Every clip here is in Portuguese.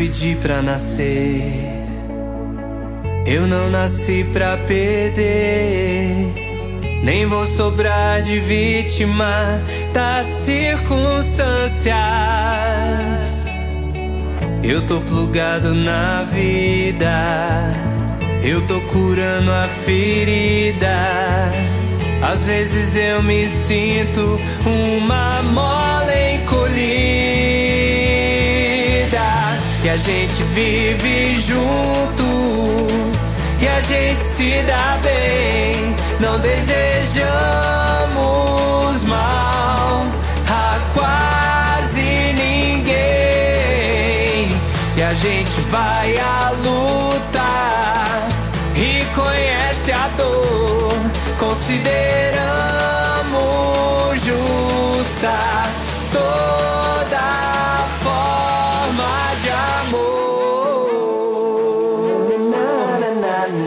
Pedi pra nascer. Eu não nasci pra perder. Nem vou sobrar de vítima das circunstâncias. Eu tô plugado na vida. Eu tô curando a ferida. Às vezes eu me sinto uma mola que a gente vive junto e a gente se dá bem. Não desejamos mal a quase ninguém. E a gente vai à luta e conhece a dor. Consideramos justa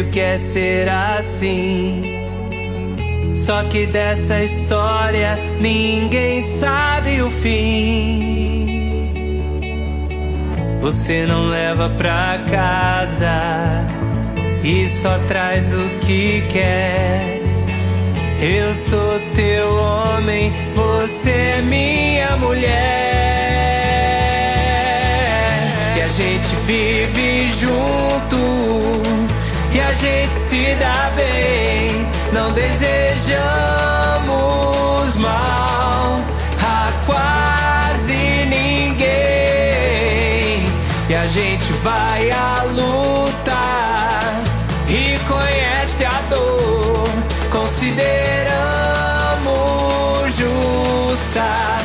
O que é ser assim. Só que dessa história ninguém sabe o fim. Você não leva pra casa e só traz o que quer. Eu sou teu homem, você é minha mulher gente vive junto e a gente se dá bem. Não desejamos mal a quase ninguém. E a gente vai à luta e conhece a dor. Consideramos justa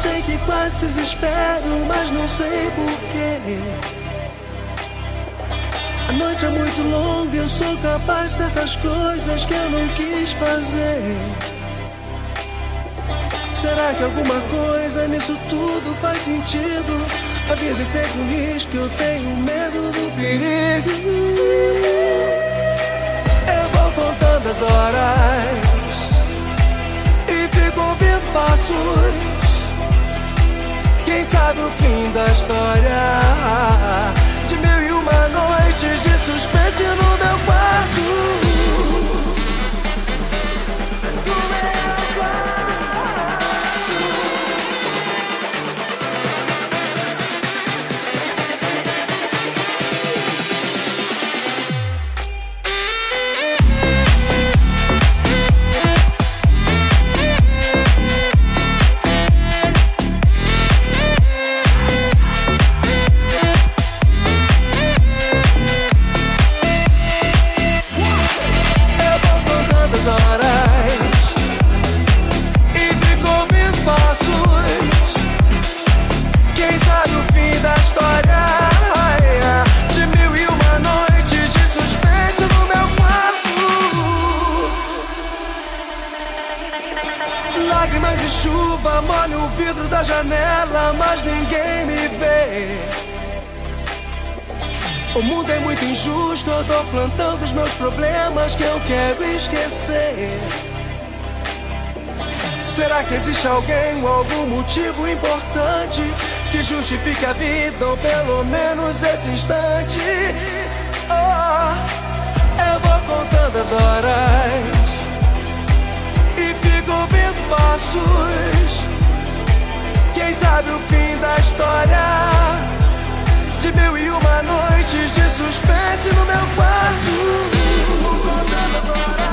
sei que quase desespero, mas não sei porquê. A noite é muito longa, eu sou capaz de certas coisas que eu não quis fazer. Será que alguma coisa nisso tudo faz sentido? A vida é sempre um risco, eu tenho medo do perigo. Eu vou contando as horas e fico ouvindo passos. Quem sabe o fim da história de mil e uma noites de suspense no meu quarto. O mundo é muito injusto, eu tô plantando os meus problemas que eu quero esquecer. Será que existe alguém ou algum motivo importante que justifique a vida ou pelo menos esse instante? Oh, eu vou contando as horas e fico ouvindo passos. Quem sabe o fim da história De mil e uma noites de suspense no meu quarto. Contando agora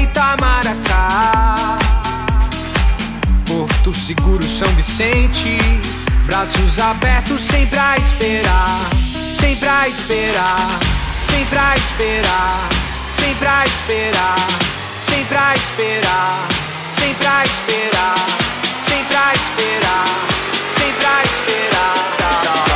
Itamaracá. Porto Seguro, São Vicente. Braços abertos sempre a esperar, sempre a esperar, sempre a esperar, sempre a esperar, sempre a esperar, sempre a esperar, sempre a esperar, sempre a esperar.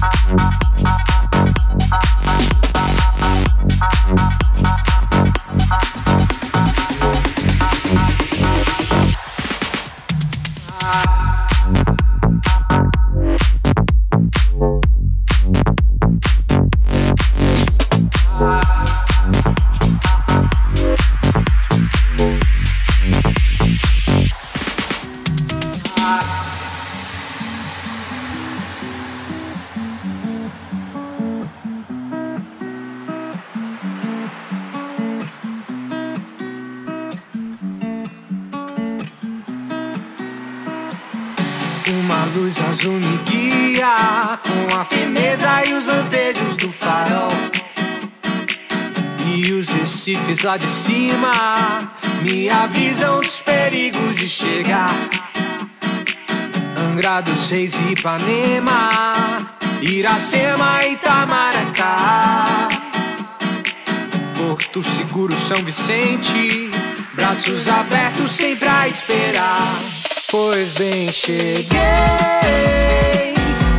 Uh-huh. guia com a firmeza e os lampejos do farol. E os recifes lá de cima me avisam dos perigos de chegar. Angra dos Reis e Ipanema, Iracema e Itamaracá. Porto Seguro, São Vicente, braços abertos sempre a esperar. Pois bem, cheguei.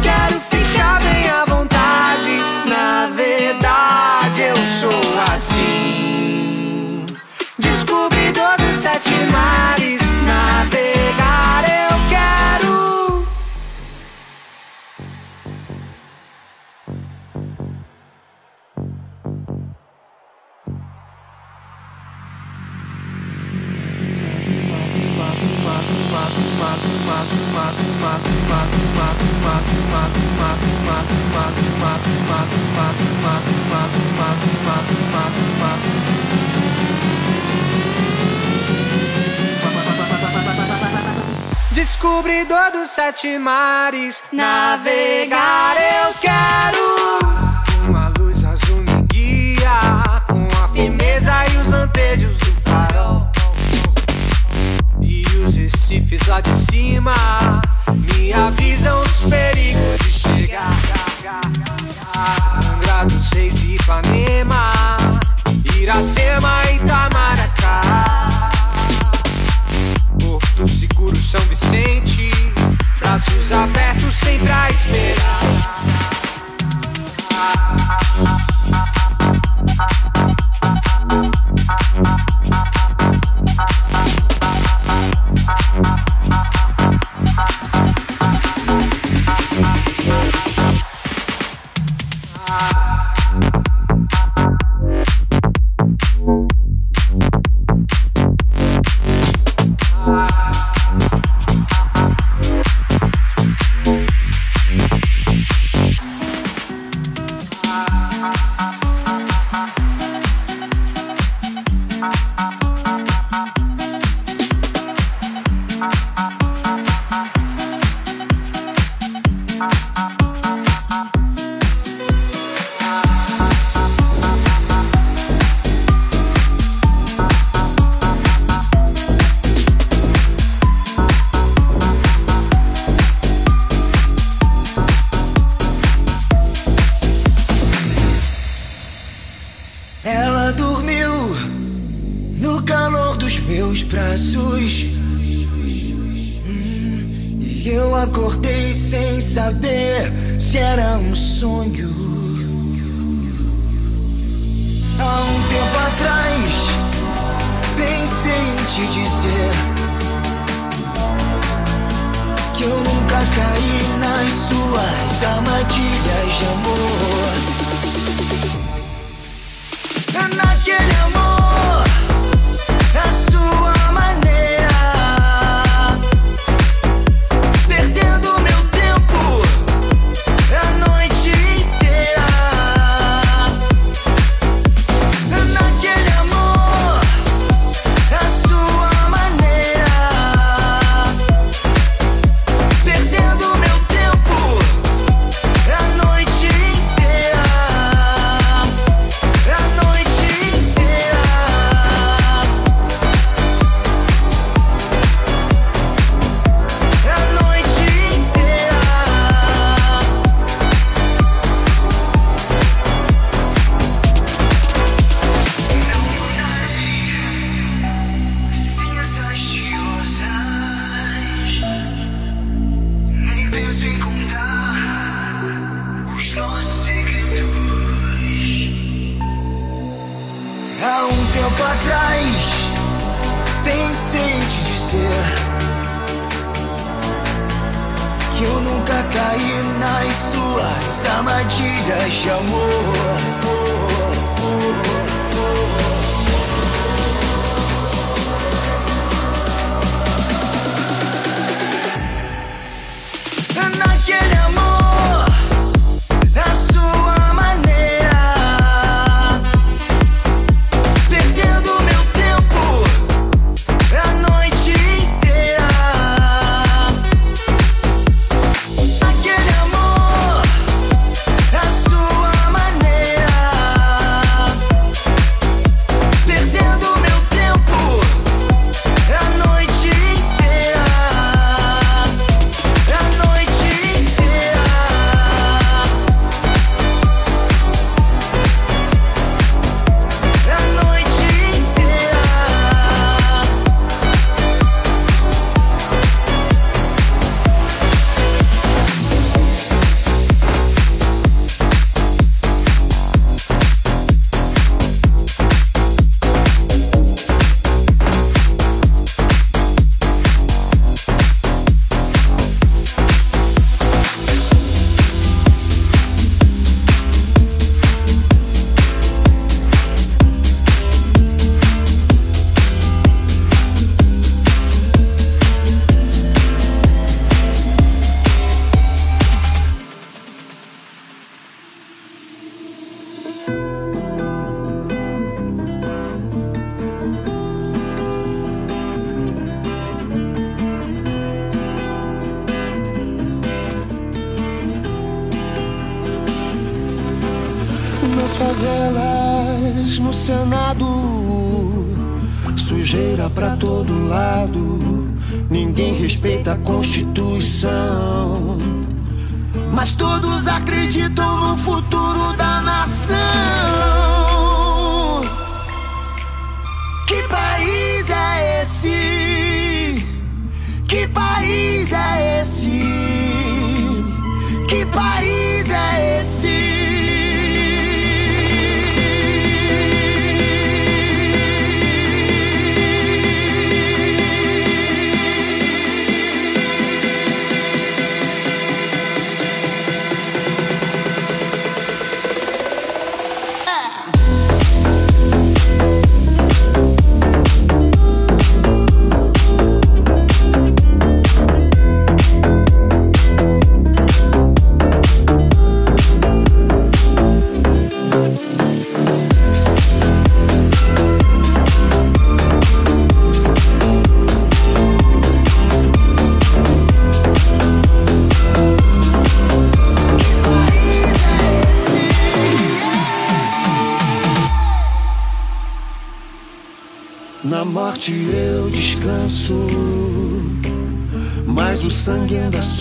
Quero ficar bem à vontade. Na verdade, eu sou assim. Descobridor dos sete mares. Descobridor dos sete mares, navegar eu quero. Fiz lá de cima, me avisam dos perigos de chegar. Angra dos Reis, Ipanema, Iracema e Itamaracá. Porto Seguro, São Vicente.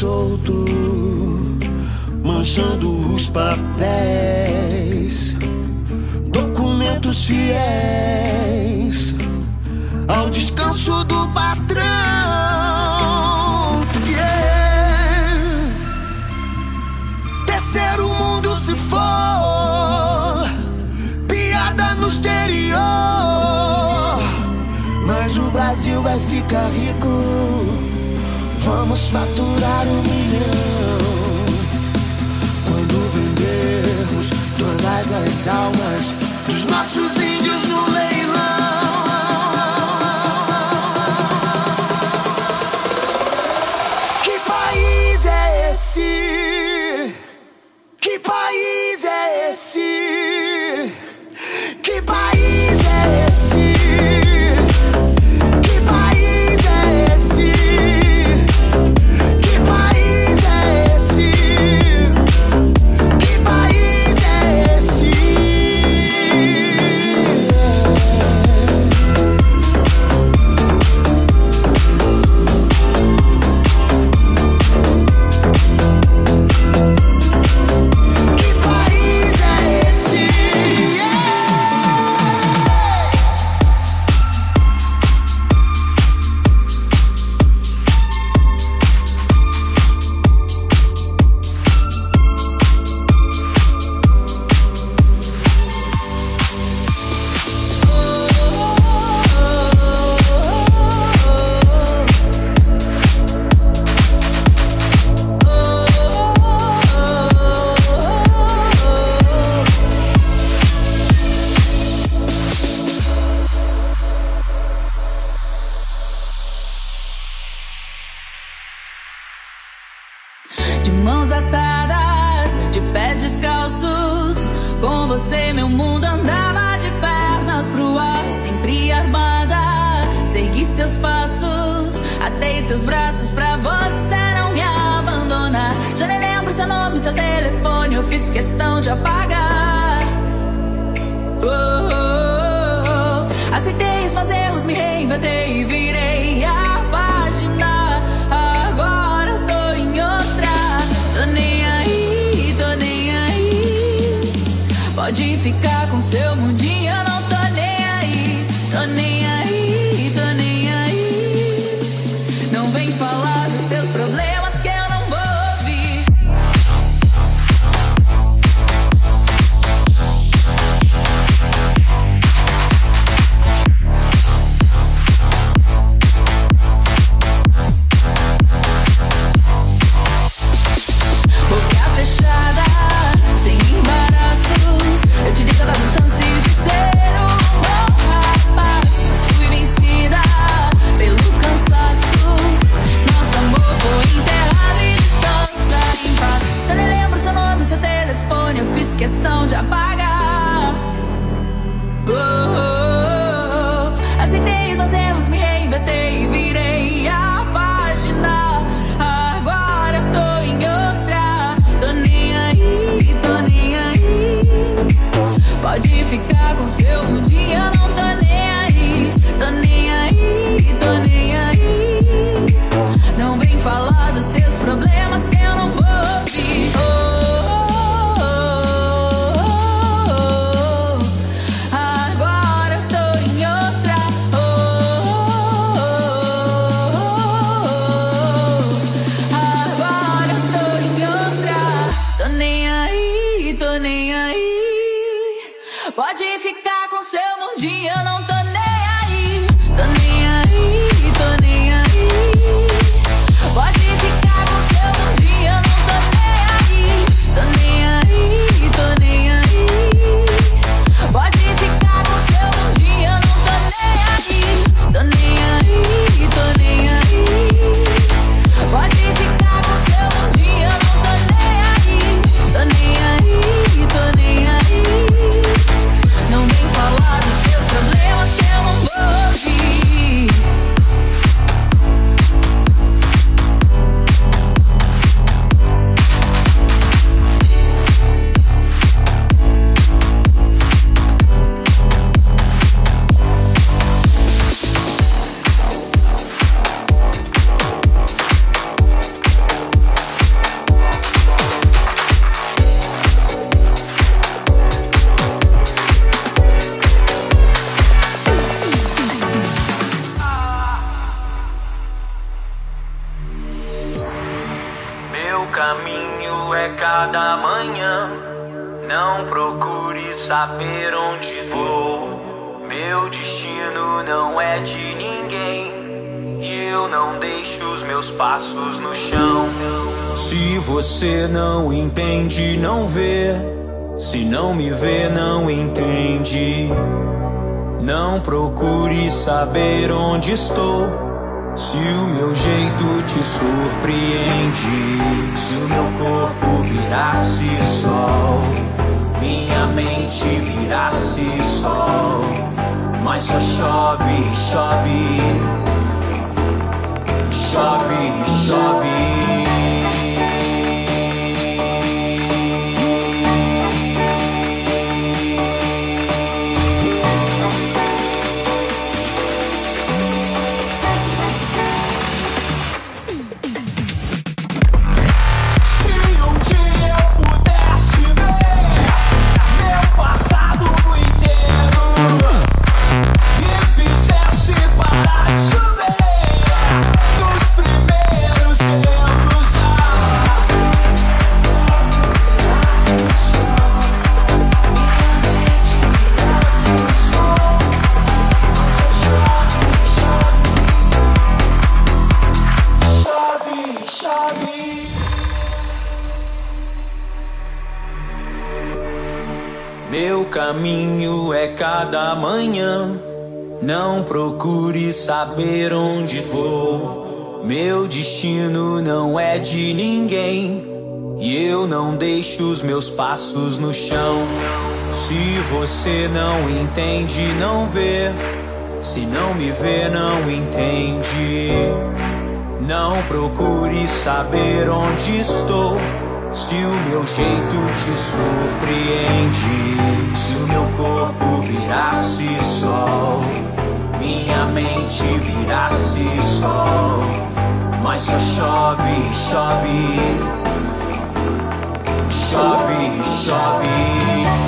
Solto, procure saber onde vou. Meu destino não é de ninguém. E eu não deixo os meus passos no chão. Se você não entende, não vê. Se não me vê, não entende. Não procure saber onde estou. Se o meu jeito te surpreende, se o meu corpo virasse sol, minha mente virasse sol, mas só chove, chove, chove, chove.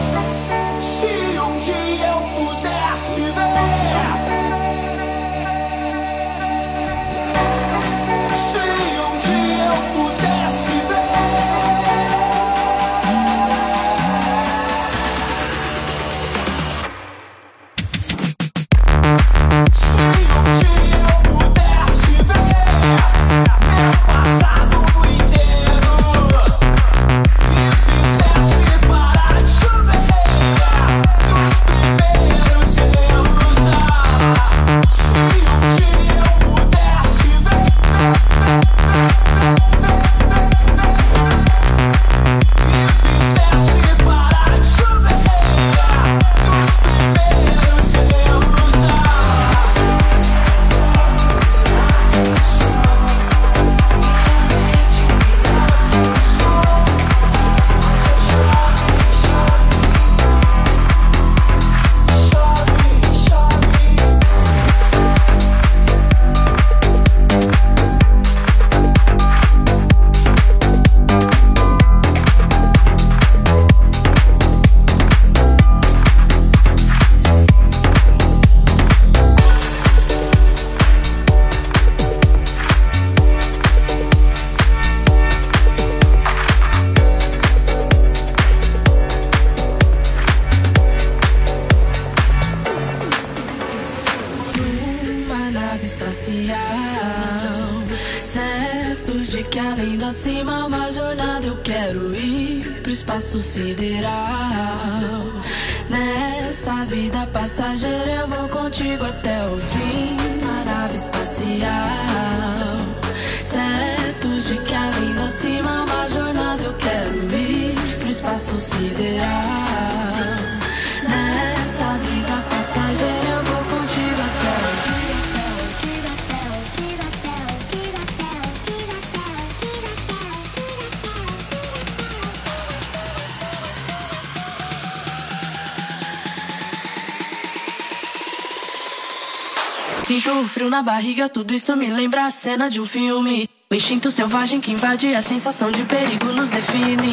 Na barriga, tudo isso me lembra a cena de um filme. O instinto selvagem que invade a sensação de perigo nos define.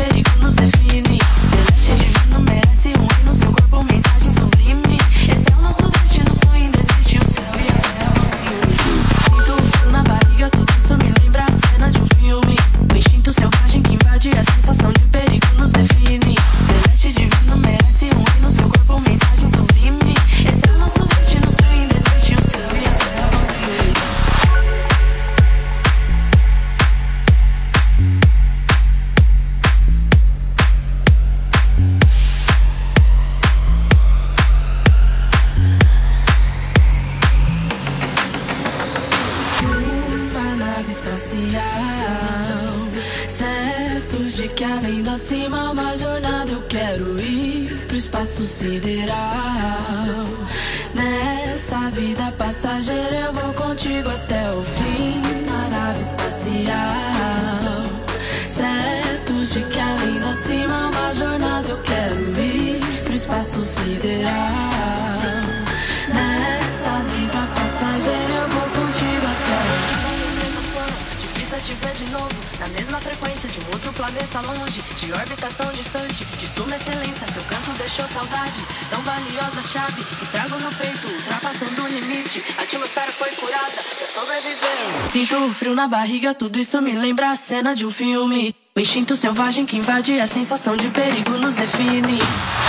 mesma frequência de um outro planeta longe, de órbita tão distante, de suma excelência. Seu canto deixou saudade, tão valiosa chave que trago no peito, ultrapassando o limite. A atmosfera foi curada, eu sobreviveu. Sinto o frio na barriga, tudo isso me lembra a cena de um filme. O instinto selvagem que invade a sensação de perigo nos define.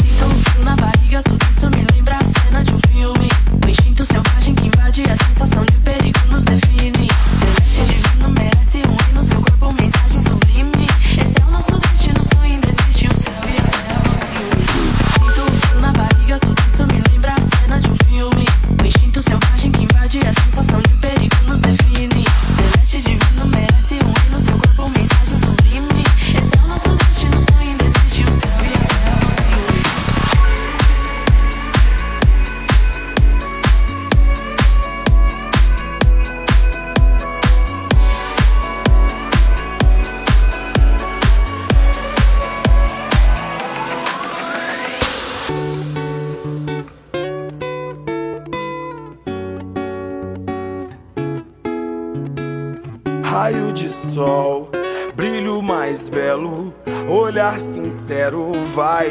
Sinto o frio na barriga, tudo isso me lembra a cena de um filme. O instinto selvagem que invade a sensação de perigo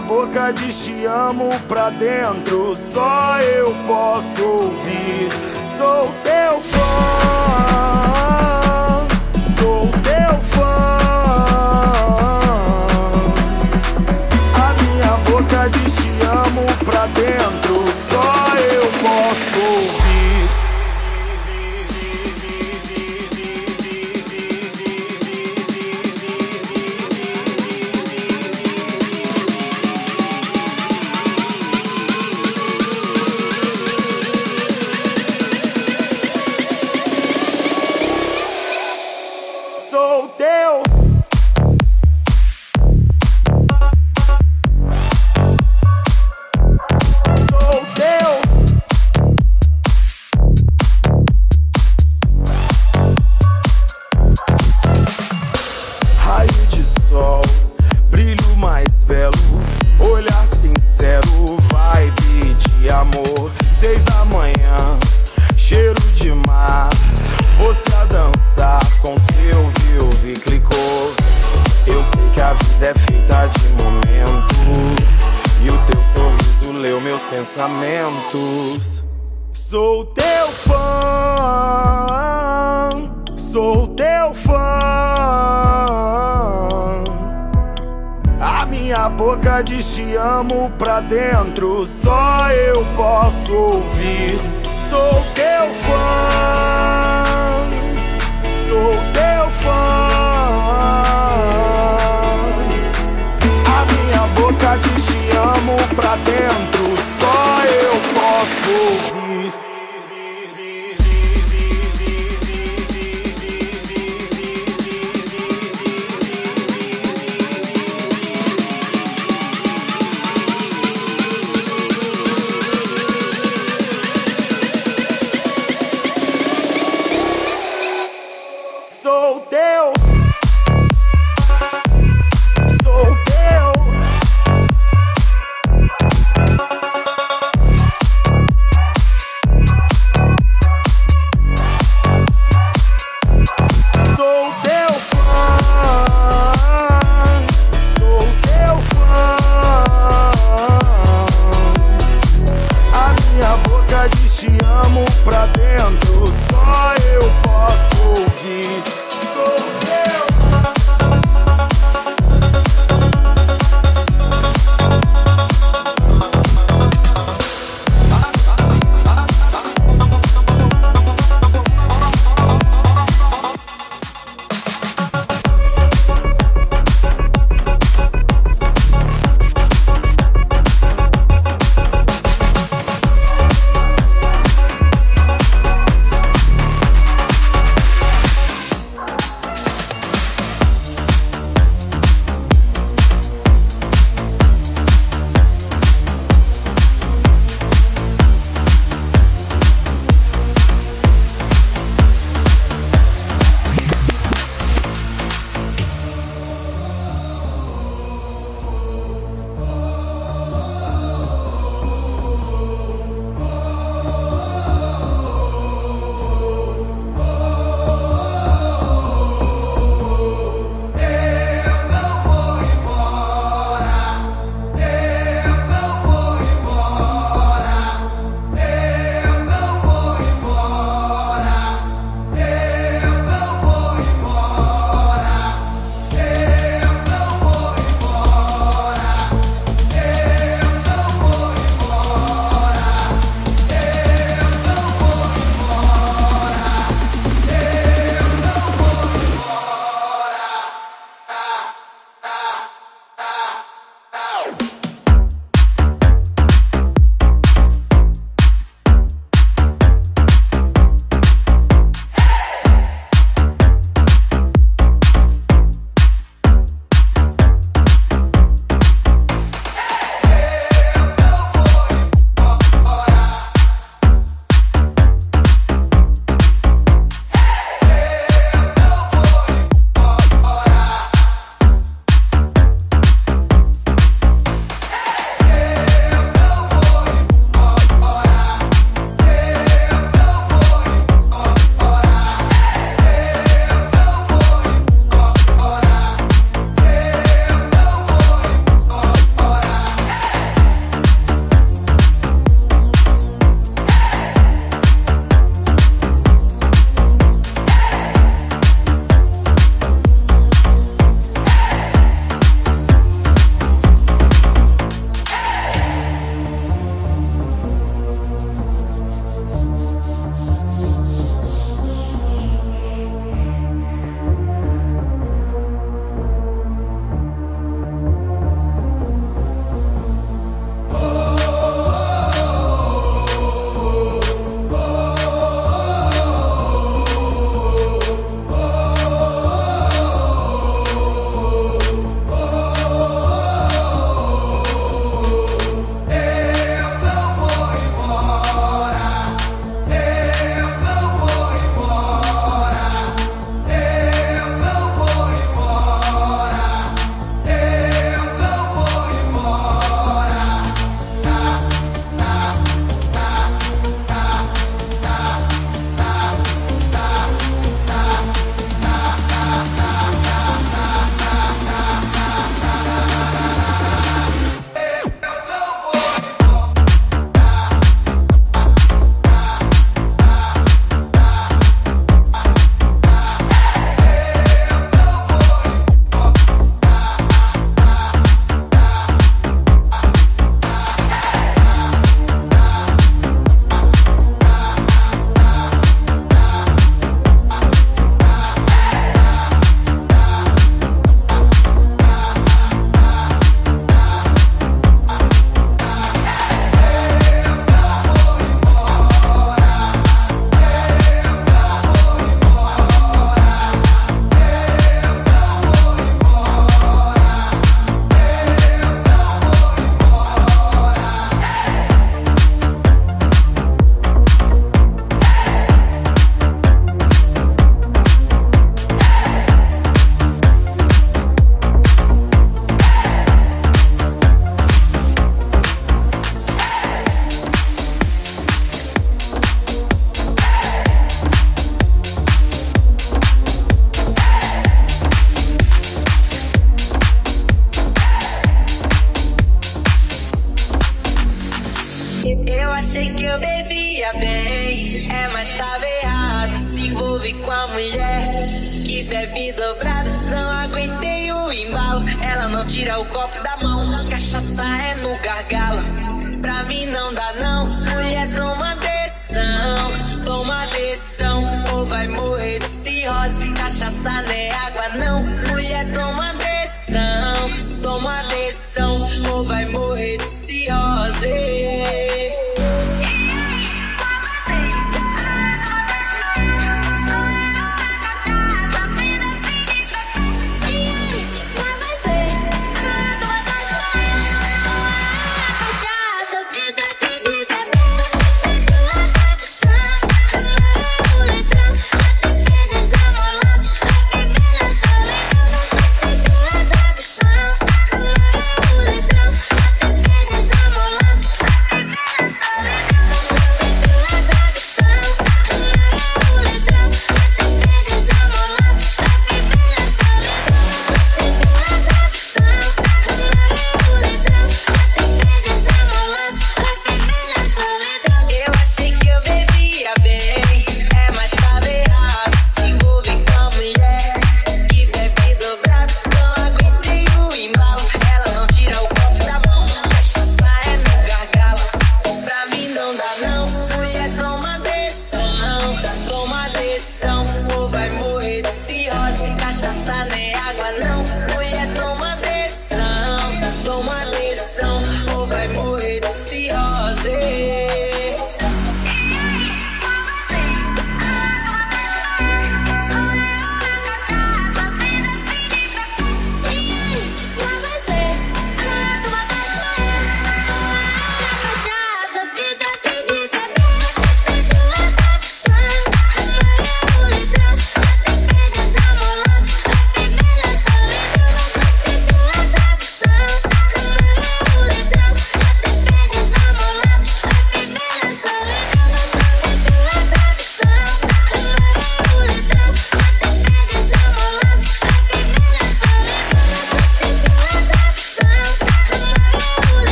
boca diz te amo pra dentro, só eu posso ouvir. Sou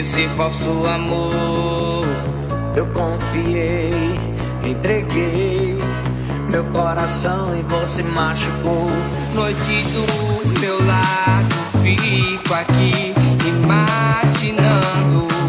esse falso amor. Eu confiei, entreguei meu coração e você machucou. Noite do meu lado, fico aqui imaginando.